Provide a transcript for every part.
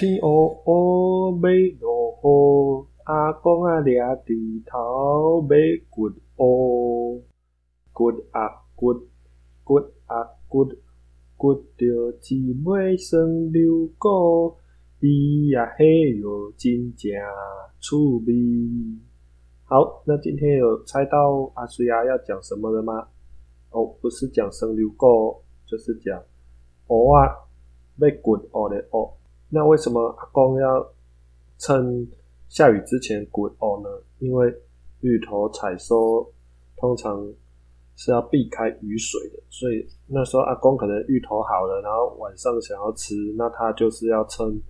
天黑黑，马落雨，阿公啊掠猪头，马骨乌，骨啊骨，骨啊骨，骨着姊妹生牛骨，咿呀嘿哟，真正趣味。好，那今天有猜到阿水啊要讲什么了吗？哦，不是讲生牛骨，就是讲蚵啊，马骨乌的乌。那为什么阿公要趁下雨之前滚哦呢？因为芋头采收通常是要避开雨水的，所以那时候阿公可能芋头好了，然后晚上想要吃，那他就是要趁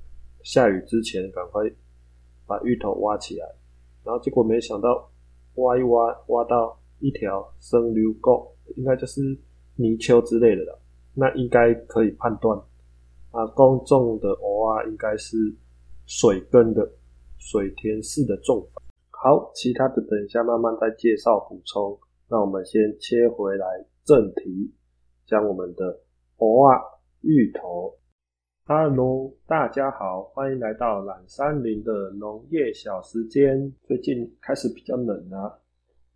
下雨之前赶快把芋头挖起来，然后结果没想到挖一挖挖到一条生溜沟，应该就是泥鳅之类的了，那应该可以判断。啊，公种的藕啊，应该是水根的水田式的种法。好，其他的等一下慢慢再介绍补充。那我们先切回来正题，讲我们的藕啊芋头。Hello，大家好，欢迎来到懒山林的农业小时间。最近开始比较冷啊，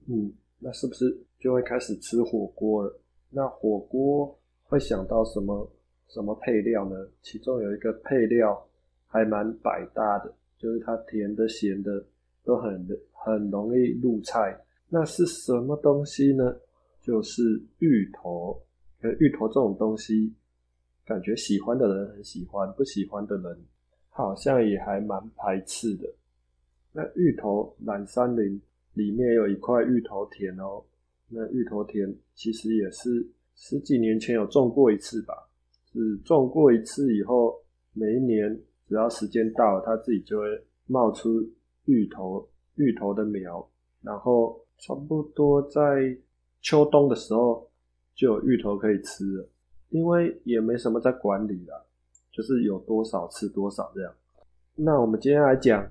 嗯，那是不是就会开始吃火锅了？那火锅会想到什么？什么配料呢？其中有一个配料还蛮百搭的，就是它甜的、咸的都很很容易入菜。那是什么东西呢？就是芋头。可芋头这种东西，感觉喜欢的人很喜欢，不喜欢的人好像也还蛮排斥的。那芋头蓝山林里面有一块芋头田哦。那芋头田其实也是十几年前有种过一次吧。是种过一次以后，每一年只要时间到了，它自己就会冒出芋头，芋头的苗，然后差不多在秋冬的时候就有芋头可以吃了。因为也没什么在管理了，就是有多少吃多少这样。那我们今天来讲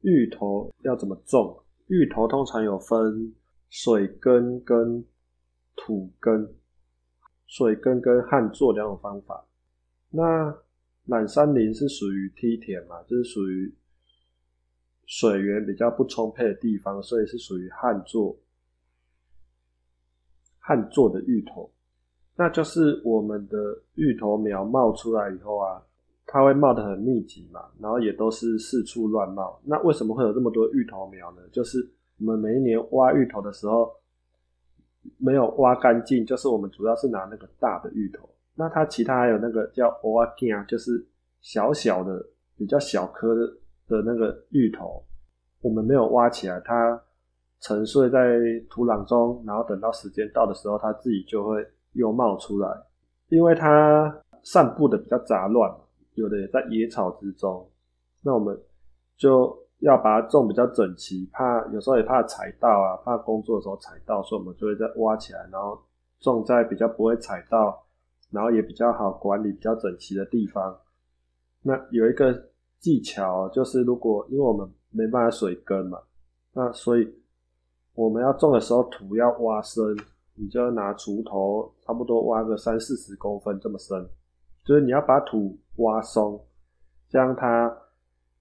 芋头要怎么种。芋头通常有分水根跟土根。水耕跟旱作两种方法。那满山林是属于梯田嘛，就是属于水源比较不充沛的地方，所以是属于旱作。旱作的芋头，那就是我们的芋头苗冒出来以后啊，它会冒得很密集嘛，然后也都是四处乱冒。那为什么会有这么多芋头苗呢？就是我们每一年挖芋头的时候。没有挖干净，就是我们主要是拿那个大的芋头，那它其他还有那个叫蚵仔茎啊，就是小小的、比较小颗的的那个芋头，我们没有挖起来，它沉睡在土壤中，然后等到时间到的时候，它自己就会又冒出来，因为它散布的比较杂乱，有的也在野草之中，那我们就。要把它种比较整齐，怕有时候也怕踩到啊，怕工作的时候踩到，所以我们就会再挖起来，然后种在比较不会踩到，然后也比较好管理、比较整齐的地方。那有一个技巧，就是如果因为我们没办法水根嘛，那所以我们要种的时候土要挖深，你就要拿锄头差不多挖个三四十公分这么深，就是你要把土挖松，将它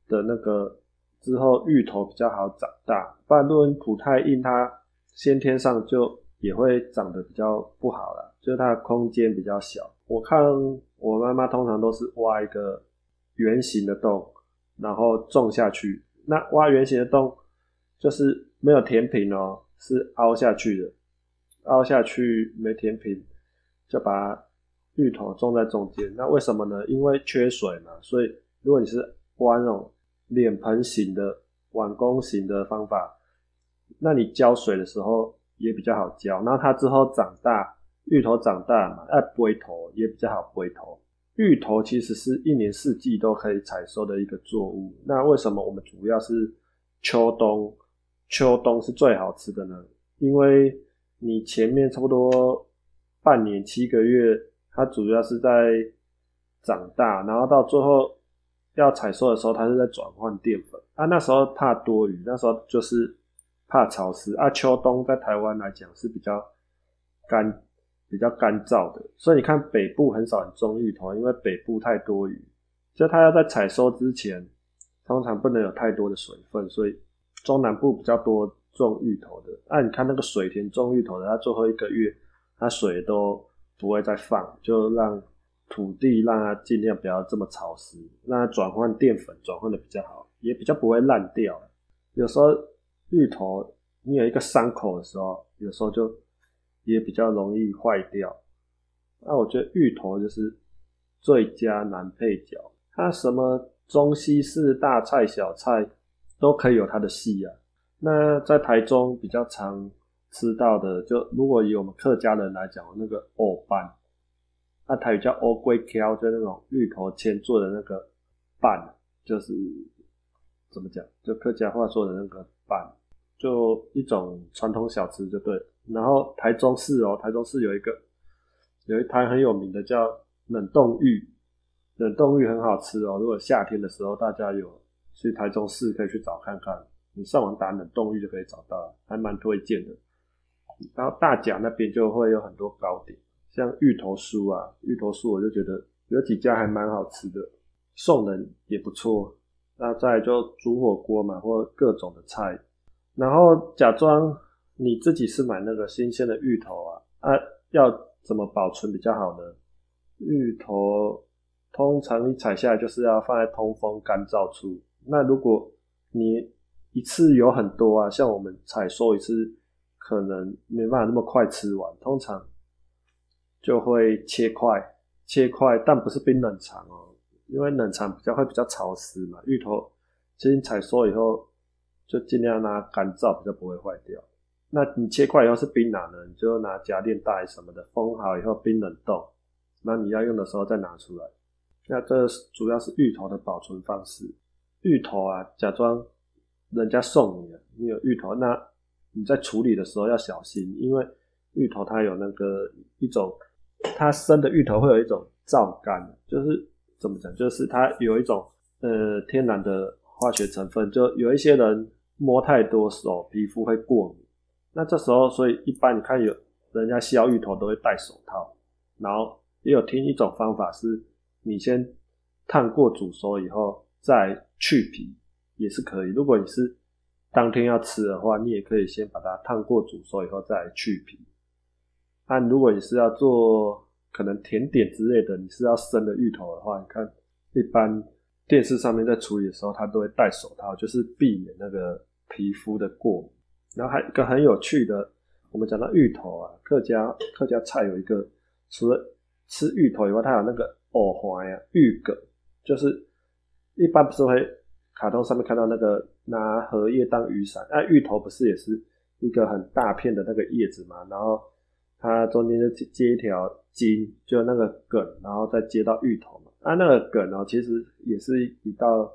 的那个。之后芋头比较好长大，不然如果土太硬，它先天上就也会长得比较不好了，就是它的空间比较小。我看我妈妈通常都是挖一个圆形的洞，然后种下去。那挖圆形的洞就是没有填平哦，是凹下去的，凹下去没填平，就把芋头种在中间。那为什么呢？因为缺水嘛，所以如果你是挖那种。脸盆型的碗弓型的方法，那你浇水的时候也比较好浇。那它之后长大，芋头长大嘛，要背头也比较好背头。芋头其实是一年四季都可以采收的一个作物。那为什么我们主要是秋冬？秋冬是最好吃的呢？因为你前面差不多半年七个月，它主要是在长大，然后到最后。要采收的时候，它是在转换淀粉啊。那时候怕多雨，那时候就是怕潮湿啊。秋冬在台湾来讲是比较干、比较干燥的，所以你看北部很少人种芋头，因为北部太多雨，就它要在采收之前，通常不能有太多的水分，所以中南部比较多种芋头的。啊，你看那个水田种芋头的，它最后一个月，它水都不会再放，就让土地让它尽量不要这么潮湿，让它转换淀粉转换的比较好，也比较不会烂掉。有时候芋头你有一个伤口的时候，有时候就也比较容易坏掉。那我觉得芋头就是最佳男配角，它什么中西式大菜小菜都可以有它的戏啊。那在台中比较常吃到的，就如果以我们客家人来讲，那个藕拌，那台语叫欧龟条，就那种芋头签做的那个拌，就是怎么讲，就客家话说的那个拌，就一种传统小吃就对。然后台中市哦，台中市有一个。有一台很有名的叫冷冻芋，冷冻芋很好吃哦。如果夏天的时候大家有去台中市，可以去找看看。你上网打冷冻芋就可以找到，还蛮推荐的。然后大甲那边就会有很多糕点，像芋头酥啊，芋头酥我就觉得有几家还蛮好吃的，送人也不错。那再就煮火锅嘛，或各种的菜。然后假装你自己是买那个新鲜的芋头啊，啊要。怎么保存比较好呢？芋头通常你采下来就是要放在通风干燥处。那如果你一次有很多啊，像我们采收一次可能没办法那么快吃完，通常就会切块，切块，但不是冰冷藏哦，因为冷藏比较会比较潮湿嘛。芋头其实采收以后就尽量让它干燥，比较不会坏掉。那你切块以后是冰拿的，你就拿夹链袋什么的封好以后冰冷冻，那你要用的时候再拿出来。那这主要是芋头的保存方式。芋头啊，假装人家送你的，你有芋头，那你在处理的时候要小心，因为芋头它有那个一种，它生的芋头会有一种皂苷，就是怎么讲，就是它有一种呃天然的化学成分，就有一些人摸太多手皮肤会过敏。那这时候，所以一般你看有人家削芋头都会戴手套，然后也有听一种方法是，你先烫过煮熟以后再去皮也是可以。如果你是当天要吃的话，你也可以先把它烫过煮熟以后再去皮。但如果你是要做可能甜点之类的，你是要生的芋头的话，你看一般电视上面在处理的时候，它都会戴手套，就是避免那个皮肤的过敏。然后还一个很有趣的，我们讲到芋头啊，客家客家菜有一个，除了吃芋头以外，它有那个藕环呀、芋梗，就是一般不是会卡通上面看到那个拿荷叶当雨伞，那芋头不是也是一个很大片的那个叶子嘛？然后它中间就接接一条筋，就那个梗，然后再接到芋头嘛。啊，那个梗呢，其实也是一道。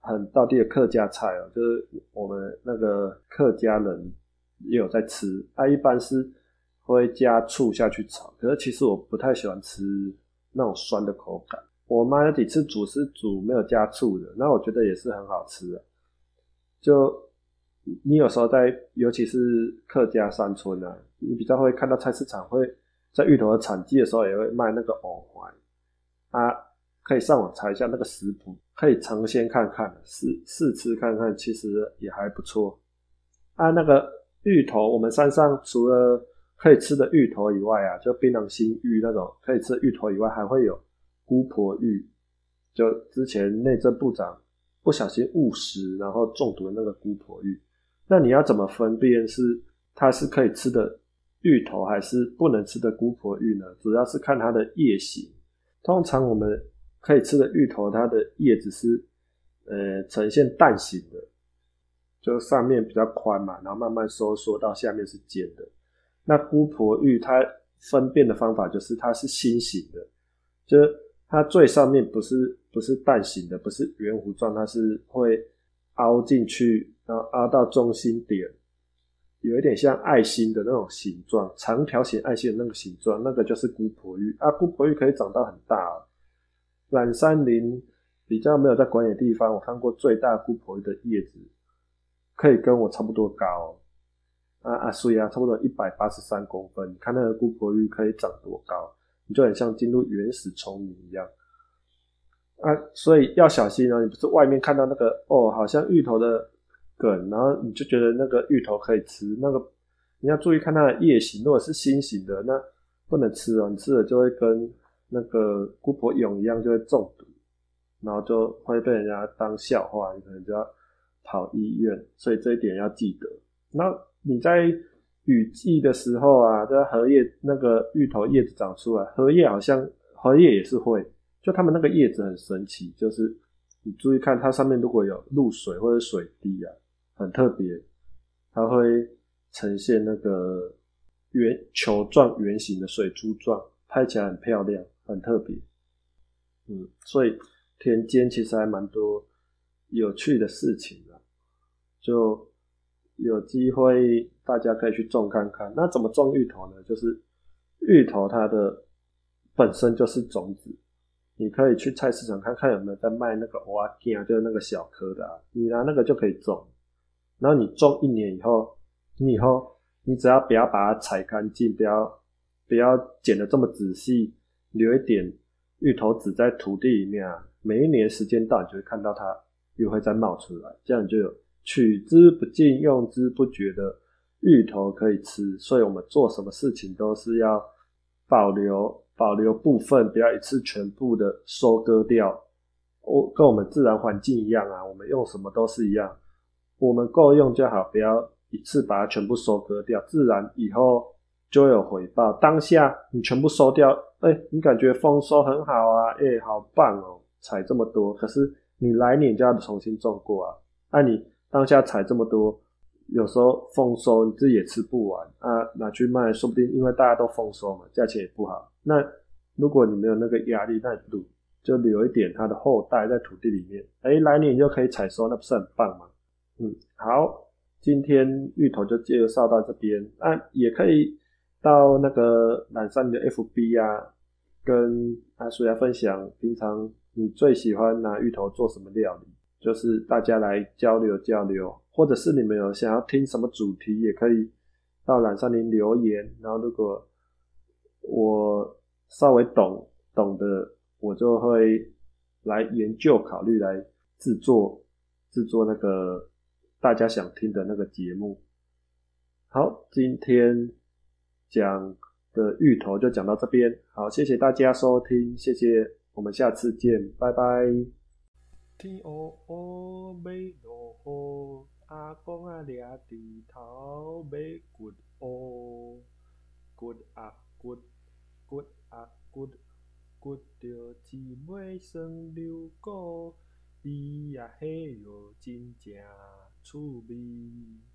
很道地的客家菜哦，就是我们那个客家人也有在吃，它一般是会加醋下去炒，可是其实我不太喜欢吃那种酸的口感。我妈有几次煮是煮没有加醋的，那我觉得也是很好吃的。就你有时候在，尤其是客家山村啊，你比较会看到菜市场会在芋头的产季的时候也会卖那个藕环啊，可以上网查一下那个食谱。可以尝鲜看看，试试吃看看，其实也还不错。啊，那个芋头，我们山上除了可以吃的芋头以外啊，就槟榔心芋那种可以吃芋头以外，还会有姑婆芋。就之前内政部长不小心误食，然后中毒的那个姑婆芋。那你要怎么分辨是它是可以吃的芋头，还是不能吃的姑婆芋呢？主要是看它的叶形。通常我们。可以吃的芋头，它的叶子是呃呈现蛋形的，就上面比较宽嘛，然后慢慢收缩到下面是尖的。那姑婆芋它分辨的方法就是它是心形的，就是它最上面不是不是蛋形的，不是圆弧状，它是会凹进去，然后凹到中心点，有一点像爱心的那种形状，长条形爱心的那个形状，那个就是姑婆芋啊。姑婆芋可以长到很大。染山林比较没有在管理的地方，我看过最大姑婆芋的叶子可以跟我差不多高啊啊，所以啊，差不多一百八十三公分。你看那个姑婆芋可以长多高，你就很像进入原始丛林一样。啊，所以要小心哦。你不是外面看到那个哦，好像芋头的梗，然后你就觉得那个芋头可以吃，那个你要注意看它的叶形，如果是心形的，那不能吃哦。你吃了就会跟那个姑婆蛹一样，就会中毒，然后就会被人家当笑话，你可能就要跑医院。所以这一点要记得。那你在雨季的时候啊，在荷叶那个芋头叶子长出来，荷叶好像荷叶也是会。就它们那个叶子很神奇，就是你注意看它上面如果有露水或者水滴啊，很特别，它会呈现那个圆球状、圆形的水珠状，拍起来很漂亮，很特别。嗯，所以田间其实还蛮多有趣的事情的，就有机会大家可以去种看看。那怎么种芋头呢？就是芋头它的本身就是种子。你可以去菜市场看看有没有在卖那个娃茎啊，就是那个小颗的，啊你拿那个就可以种。然后你种一年以后，你以后你只要不要把它采干净，不要不要剪的这么仔细，留一点芋头籽在土地里面啊，每一年时间到，你就会看到它又会再冒出来，这样就有取之不尽、用之不绝的芋头可以吃。所以我们做什么事情都是要保留。保留部分，不要一次全部的收割掉。我跟我们自然环境一样啊，我们用什么都是一样，我们够用就好，不要一次把它全部收割掉，自然以后就有回报。当下你全部收掉，哎，你感觉丰收很好啊，哎，好棒哦，采这么多。可是你来年就要重新种过啊，那你当下采这么多。有时候丰收你自己也吃不完啊，拿去卖，说不定因为大家都丰收嘛，价钱也不好。那如果你没有那个压力，那不就留一点它的后代在土地里面，哎，来年你就可以采收，那不是很棒吗？嗯，好，今天芋头就介绍到这边，啊，也可以到那个懒山的 FB 啊，跟阿叔来分享，平常你最喜欢拿芋头做什么料理，就是大家来交流交流。或者是你们有想要听什么主题，也可以到懒山林留言。然后如果我稍微懂懂的，我就会来研究考虑来制作制作那个大家想听的那个节目。好，今天讲的芋头就讲到这边。好，谢谢大家收听，谢谢，我们下次见，拜拜。天黑黑，马路雨。阿公啊，掠伫头买骨乌，骨啊骨，骨啊骨，骨着姊妹算流果，比啊迄哟真正粗鄙。